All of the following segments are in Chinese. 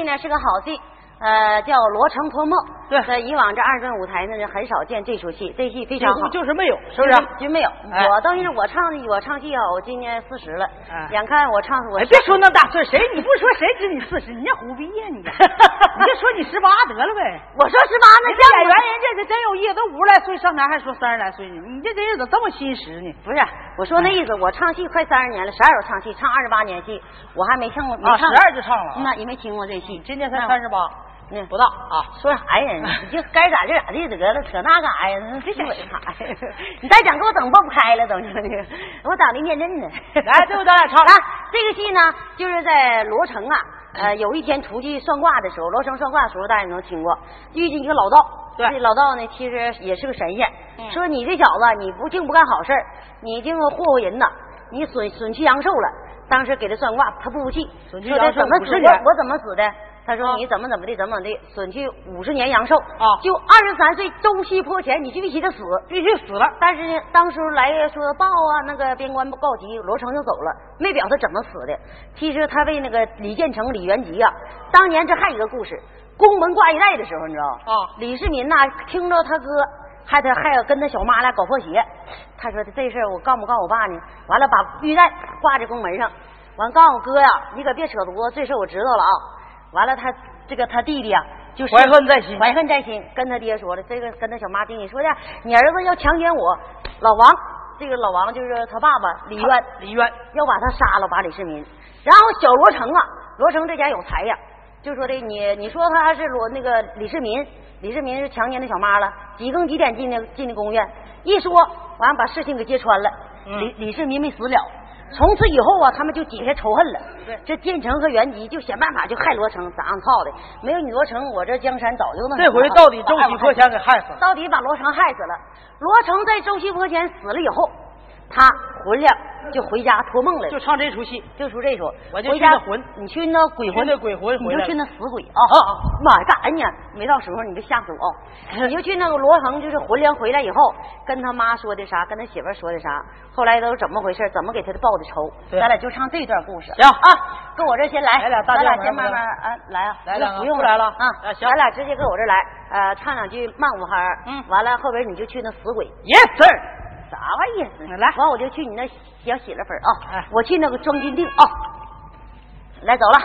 戏呢是个好戏。呃，叫《罗成托梦》。对，在以往这二段舞台呢，很少见这出戏。这戏非常好，就是没有，是不是？就没有。我等于是我唱的，我唱戏啊，我今年四十了。眼看我唱，我别说那大岁，谁你不说谁知你四十？你家虎逼呀你！你就说你十八得了呗。我说十八，那演员人这是真有意思，都五十来岁上台还说三十来岁呢。你这人怎么这么心实呢？不是，我说那意思，我唱戏快三十年了，十二我唱戏，唱二十八年戏，我还没唱过。啊，十二就唱了。那也没听过这戏，今年才三十八。嗯，不大啊，说啥呀？你就该咋就咋地得了，扯那干啥呀？别想啥呀！你再讲，给我整爆不开了，等着呢。我咋的面阵呢。来，最后咱俩唱。来，这个戏呢，就是在罗成啊。呃，有一天出去算卦的时候，罗成算卦的时候，大家能听过，遇见一个老道。对，老道呢，其实也是个神仙。说你这小子，你不净不干好事你净祸祸人呐，你损损去阳寿了。当时给他算卦，他不服气，说他怎么死的？我怎么死的？他说：“你怎么怎么的，怎么怎么的，损去五十年阳寿啊！就二十三岁周期坡前，你就必须得死，必须死了。但是呢，当时来说报啊，那个边关告急，罗成就走了，没表他怎么死的。其实他为那个李建成、李元吉啊，当年这还有一个故事，宫门挂一带的时候，你知道啊，李世民呐，听着他哥还得还要跟他小妈俩搞破鞋，他说这事儿我告不告我爸呢？完了把玉带挂在宫门上，完告诉我哥呀，你可别扯犊子，这事我知道了啊。”完了，他这个他弟弟啊，就怀恨在心，怀恨在心，跟他爹说了，这个跟他小妈丁你说的，你儿子要强奸我，老王，这个老王就是他爸爸李渊，李渊要把他杀了，把李世民。然后小罗成啊，罗成这家有才呀，就说的你，你说他还是罗那个李世民，李世民是强奸的小妈了，几更几点进的进的宫院，一说完把事情给揭穿了，李李世民没死了。从此以后啊，他们就解下仇恨了。对，这建成和元吉就想办法就害罗成，咋样操的？没有你罗成，我这江山早就那。这回到底周西坡前给害死了。到底把罗成害死了。罗成在周西坡前死了以后，他魂了。就回家托梦了，就唱这出戏，就出这出。我就回家魂，你去那鬼魂的鬼魂，你就去那死鬼啊！妈呀，干啥呢？没到时候你别吓死我！你就去那个罗恒，就是魂灵回来以后，跟他妈说的啥，跟他媳妇说的啥，后来都怎么回事？怎么给他报的仇？咱俩就唱这段故事。行啊，跟我这先来，咱俩先慢慢啊来啊，来了不用来了啊，咱俩直接搁我这来，呃，唱两句慢五拍嗯，完了后边你就去那死鬼。Yes sir，啥玩意儿？来，完我就去你那。小洗了粉啊！哎，我去那个装金锭啊，来走了。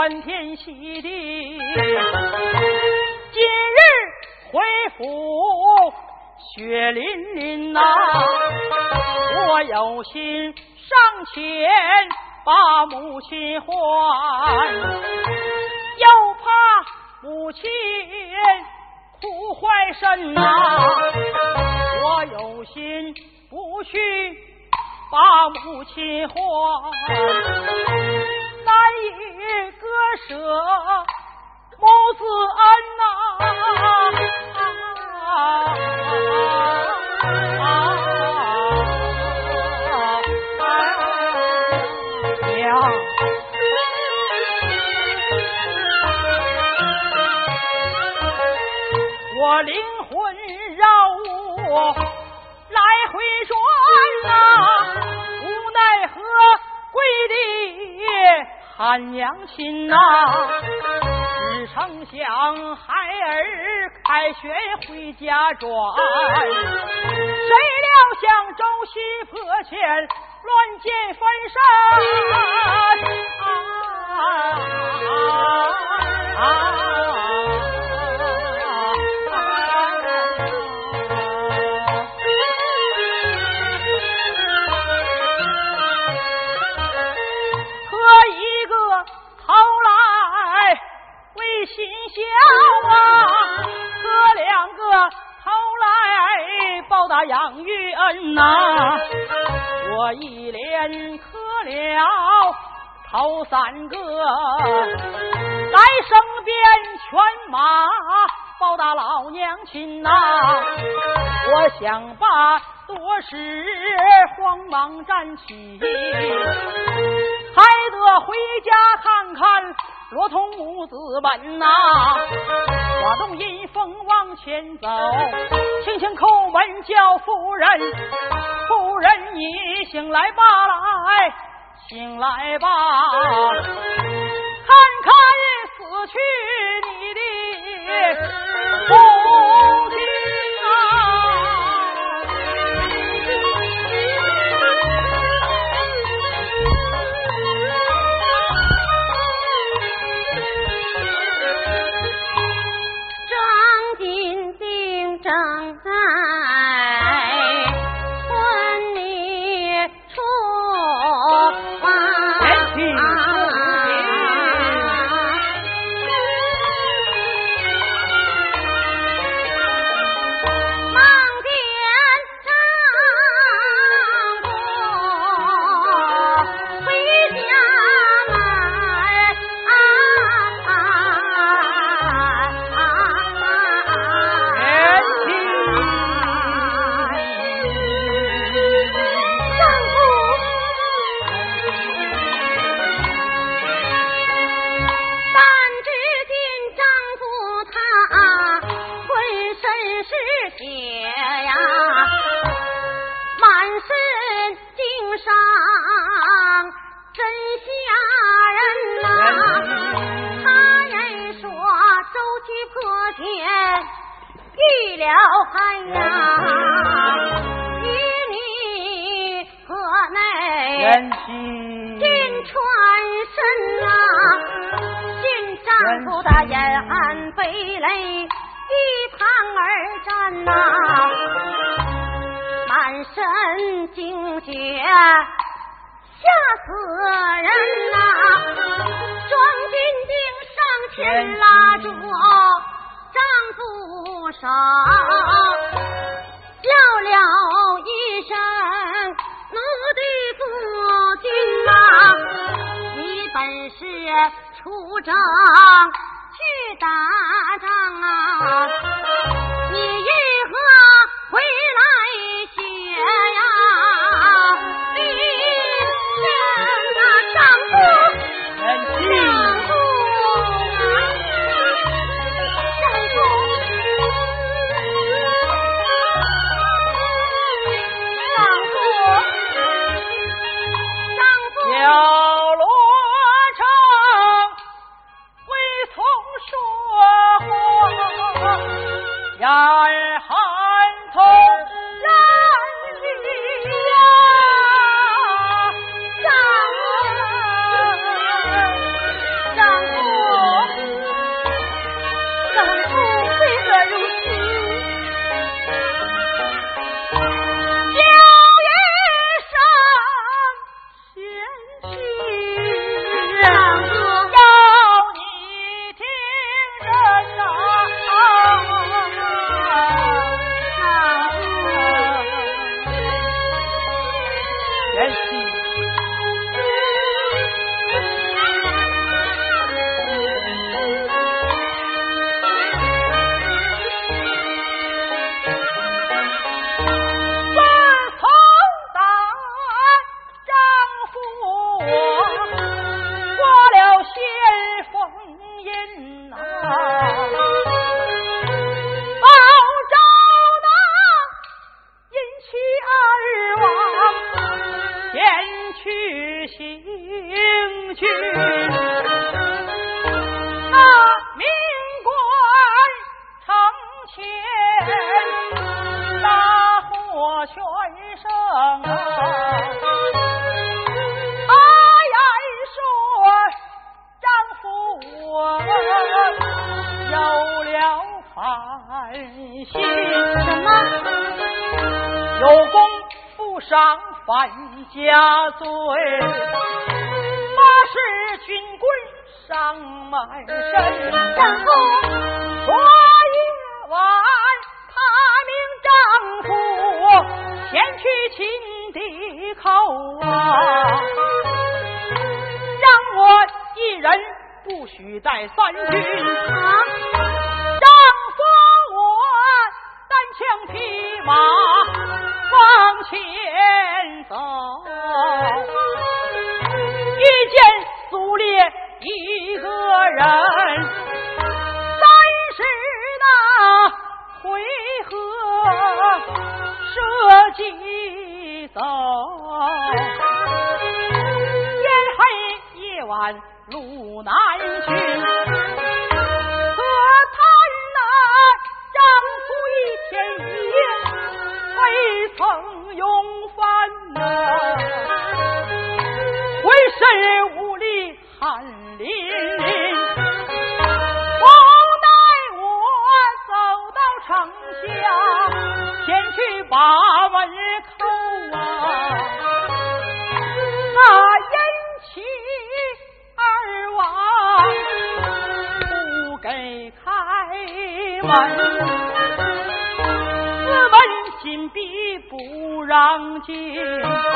欢天俺娘亲呐，只成想孩儿开学回家转，谁料想周西坡前乱箭翻身啊！心 养育恩呐，我一连磕了头三个，来生边犬马报答老娘亲呐，我想把多时慌忙站起，还得回家看看。罗通母子们呐，花动阴风往前走，轻轻叩门叫夫人，夫人你醒来吧来，醒来吧，看看死去你的大眼含飞泪，一旁而站呐、满身惊血，吓死人呐、啊！庄金上前拉住丈夫手，叫了一声：“奴的夫君呐、你本是出征。”去打仗啊，你如何回来呀？口啊，让我一人不许带三军，让说我单枪匹马往前走，遇见苏烈一个人，三十那回合射击走。路难寻。心。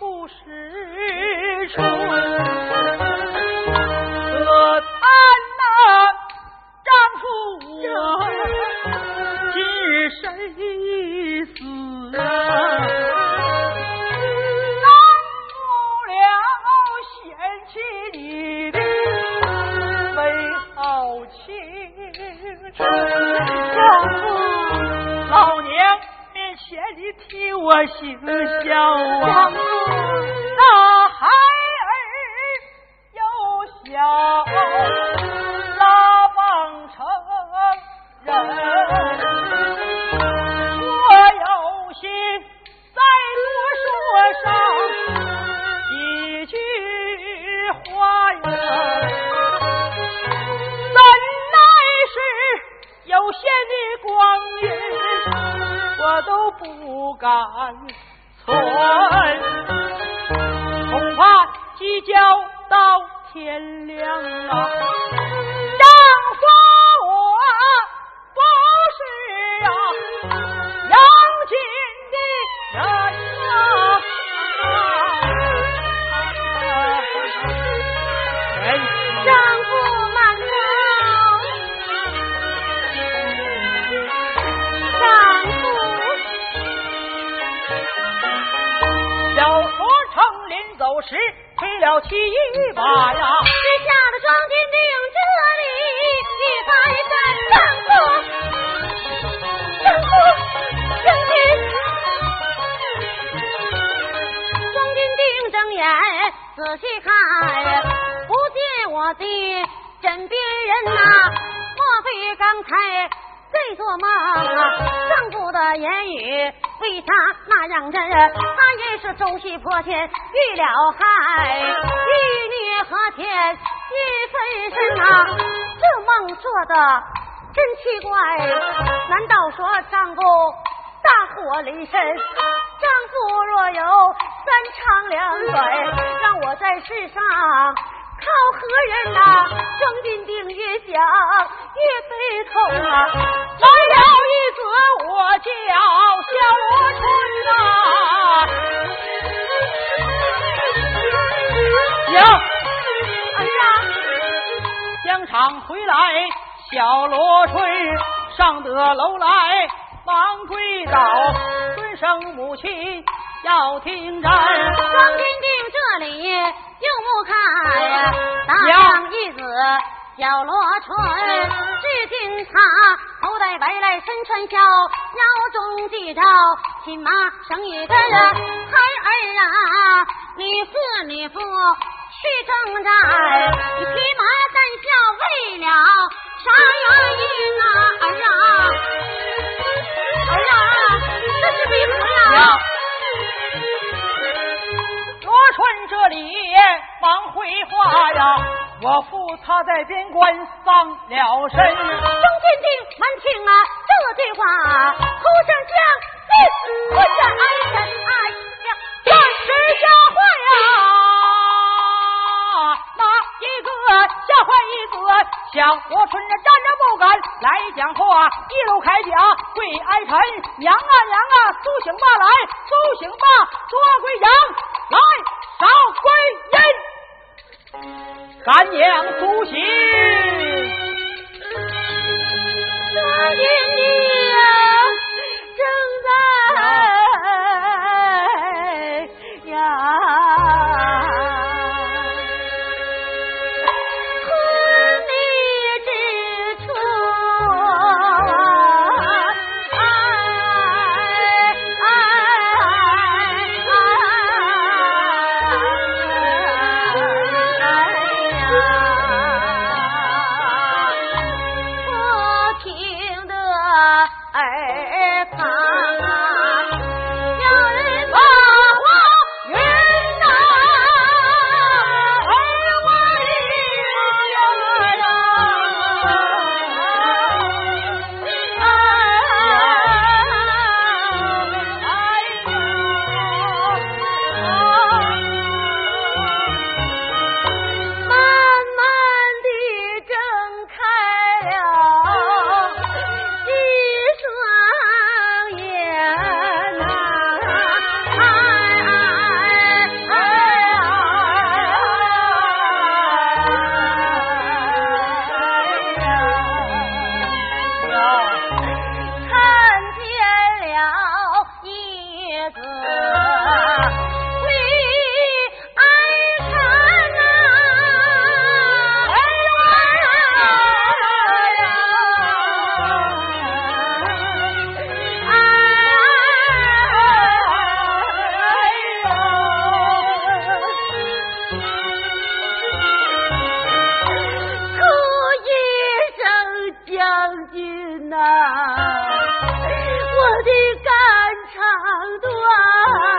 不是春我叹那丈夫今日谁已死。啊过了嫌弃你的美好青春。老娘面前你替我行孝 啊。了七把呀，只吓得庄金定这里一翻身，丈夫，丈夫，将军，庄金定睁眼仔细看，不见我的枕边人呐，莫非刚才？在做梦啊！丈夫的言语为啥那样人？他也是周西破天遇了害，玉女和天一分身啊！这梦做的真奇怪，难道说丈夫大祸临身？丈夫若有三长两短，让我在世上。靠何人呐？庄金定越想越悲痛啊！来了一子，我叫小罗春呐。娘，哎呀，疆场回来，小罗春上得楼来，忙跪倒，尊声母亲要听战。庄金定这里。又不看呀，当一子小罗春，只见他头戴白来身穿孝，腰中系着亲马生一根孩儿啊，你父你父去征战，骑马三孝为了啥原因啊？儿啊，儿啊，这是为何呀？春这里忙回话呀，我父他在边关丧了身。张金定闻听啊这句话，哭声将立困在哀神哎呀，暂时吓坏呀！哪一个吓坏一个？小罗春着站着不敢来讲话，一路开讲跪哀臣娘啊娘啊，苏醒吧来，苏醒吧，捉归阳来。少归阴，干娘苏醒，三爷将军呐、啊，我的肝肠断。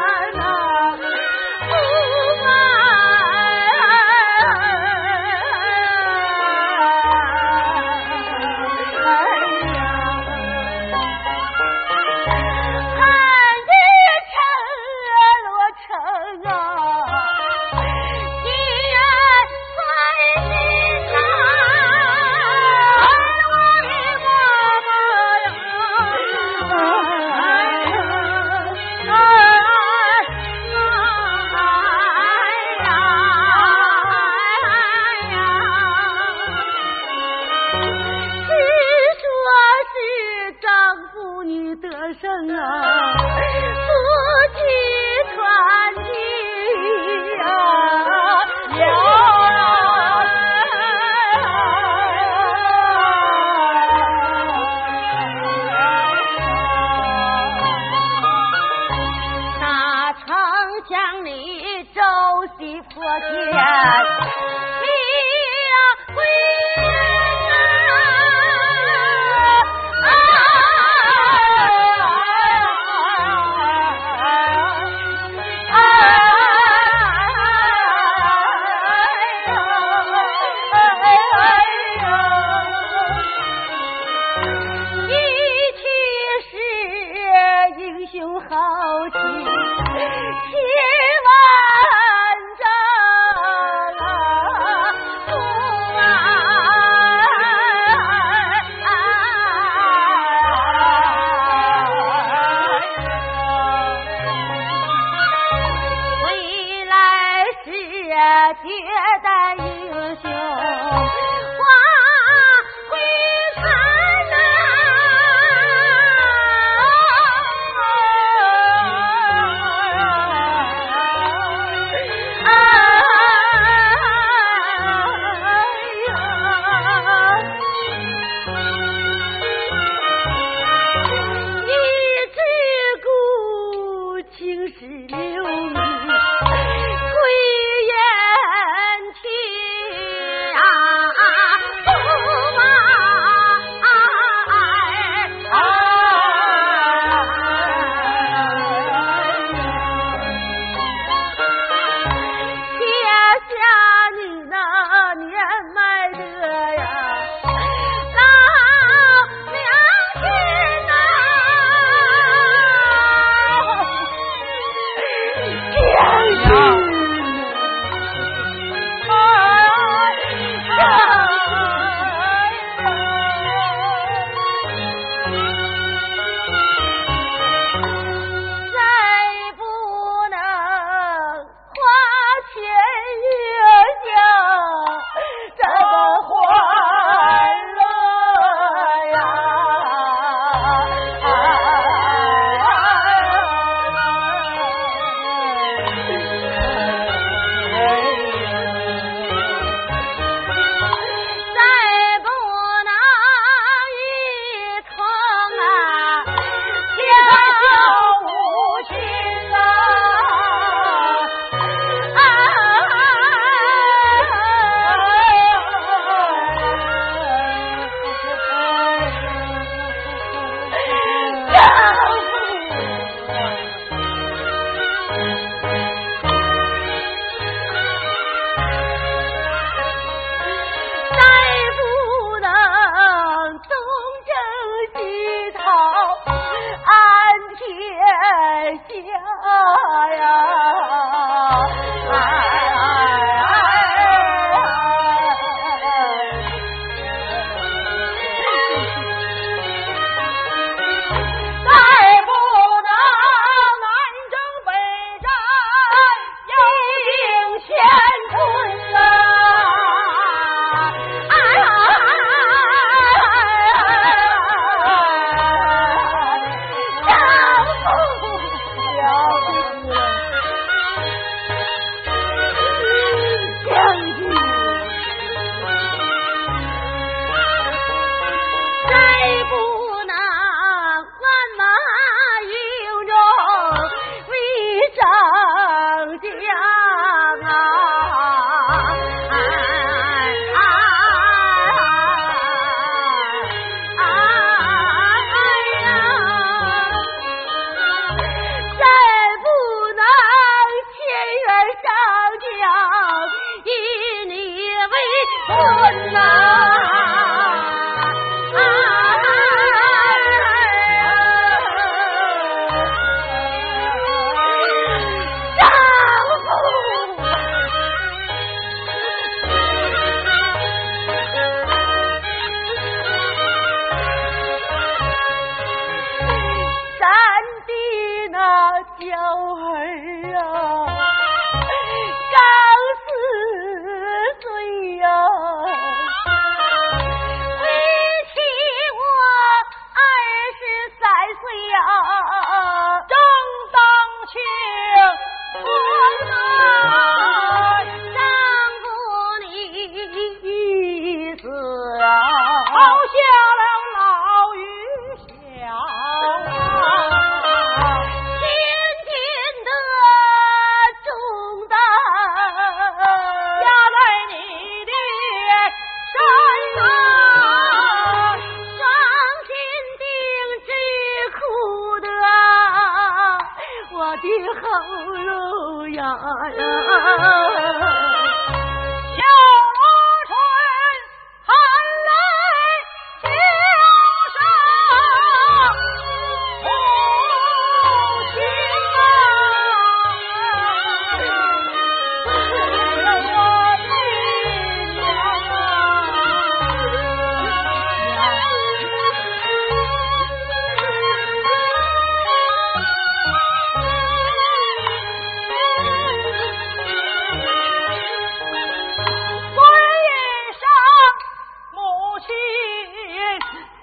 儿啊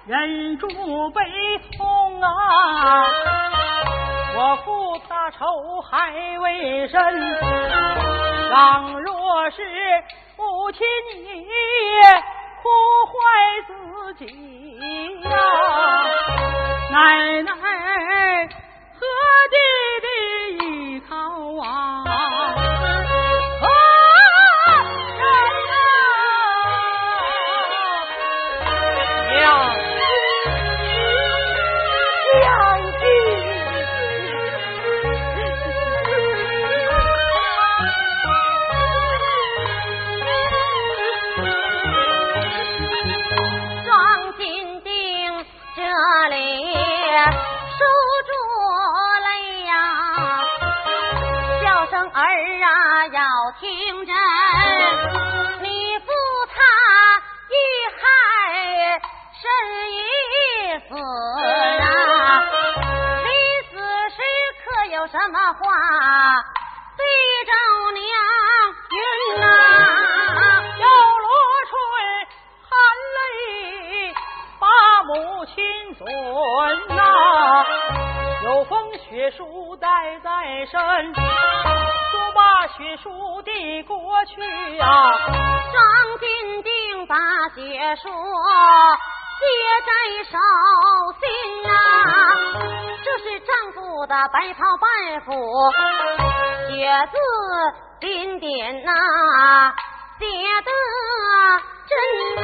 忍住悲痛啊！我负他仇还未深，倘若是母亲你哭坏自己呀，奶 奶什么话对着娘云呐？要罗春含泪把母亲尊呐，有封血书带在身。血书递过去啊，张金定把血书接在手心啊，这是丈夫的白袍半幅，写字点点呐，写的真呐。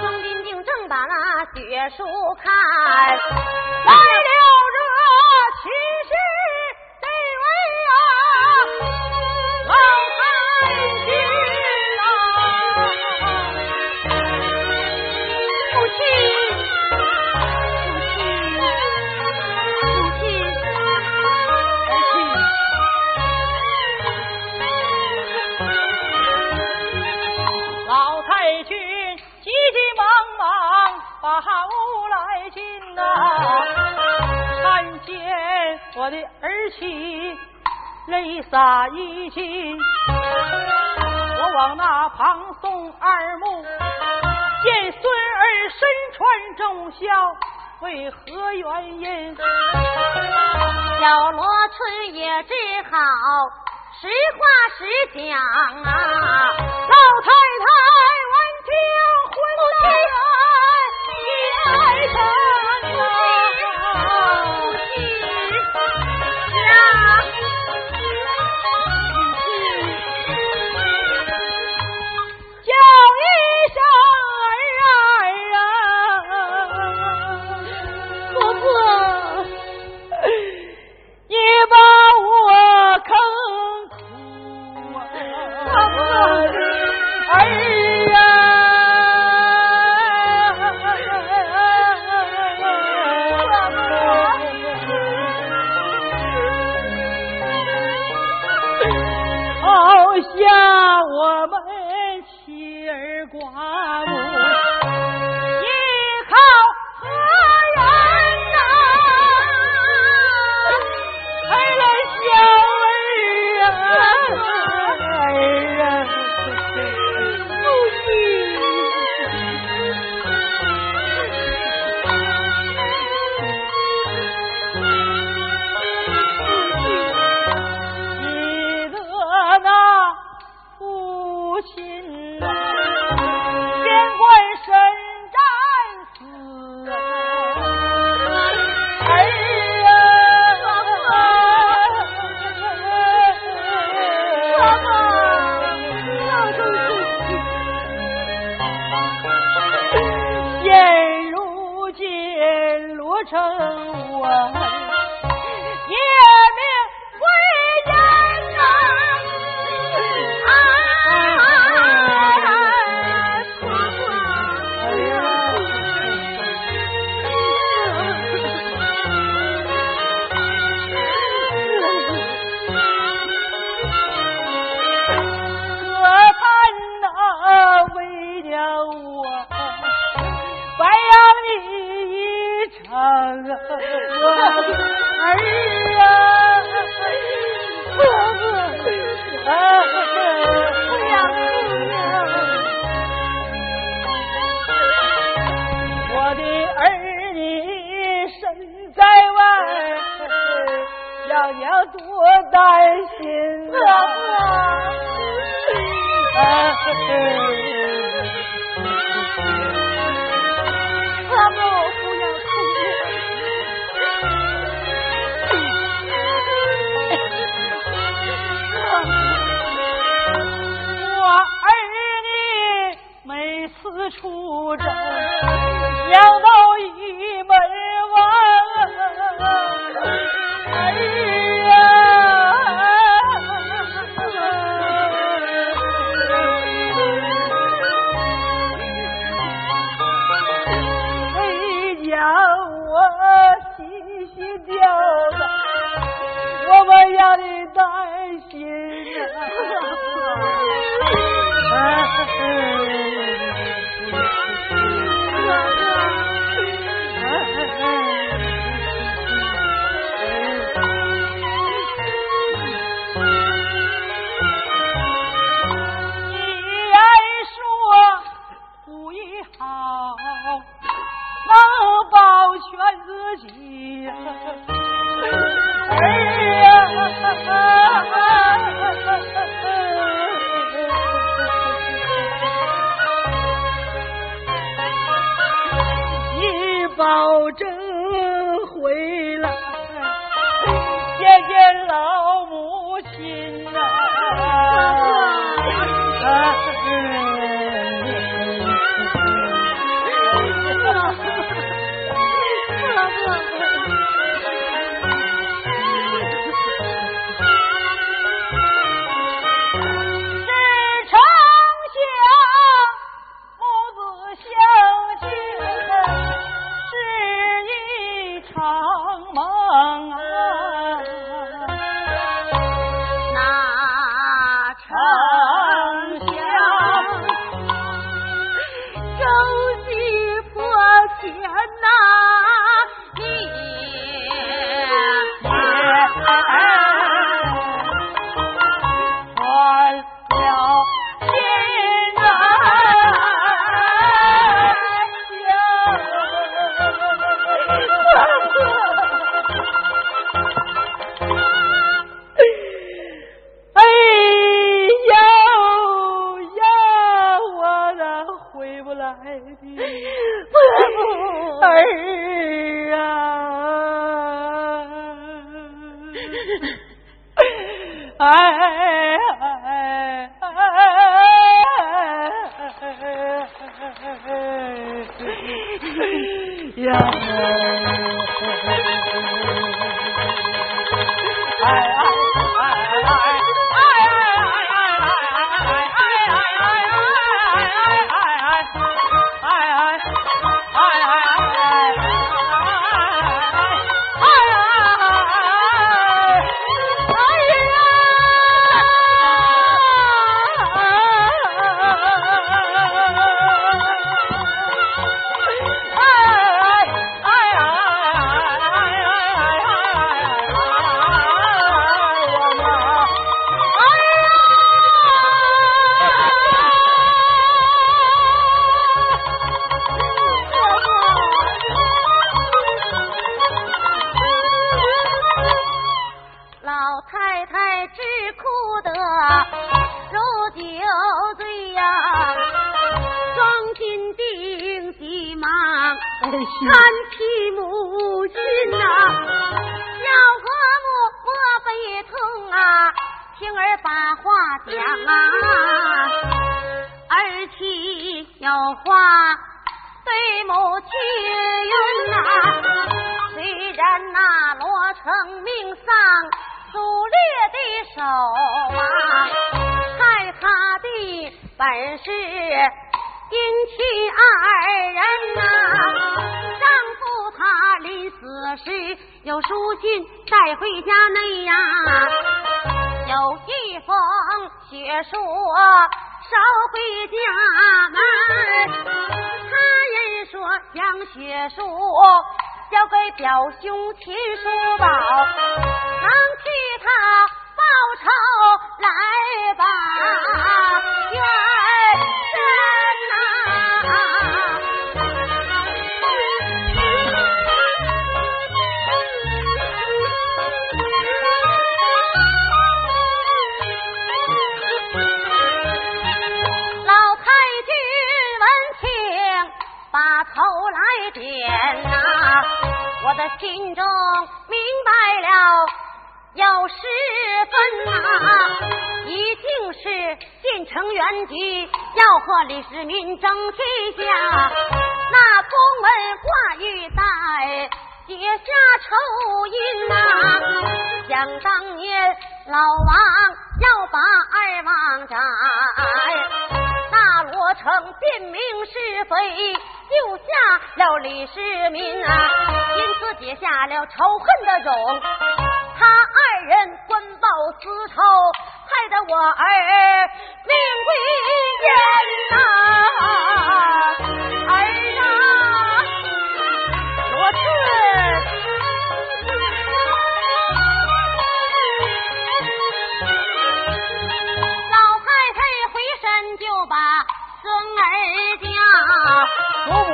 双金定正把那血书看，来了。我的儿媳泪洒衣襟，我往那旁送二目，见孙儿身穿重孝，为何原因？小罗春也只好实话实讲啊，老太太闻听昏了眼，一现如今罗成文。哀此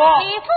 你负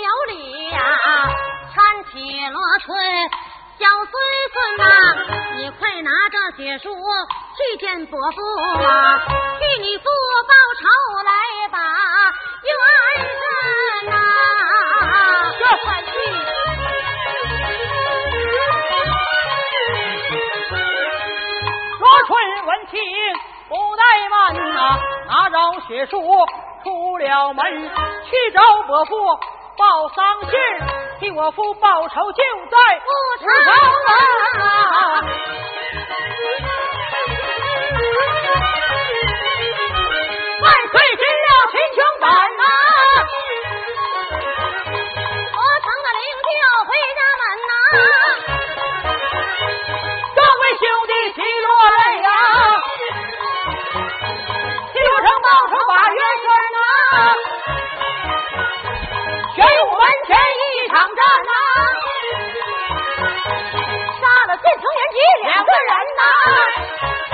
有理呀，搀起罗春小孙孙呐，你快拿着血书去见伯父啊，替你父报仇来把冤伸呐，这快去！罗春闻听不怠慢呐，拿着血书出了门，去找伯父报丧信，替我夫报仇就在不不成啊！万岁二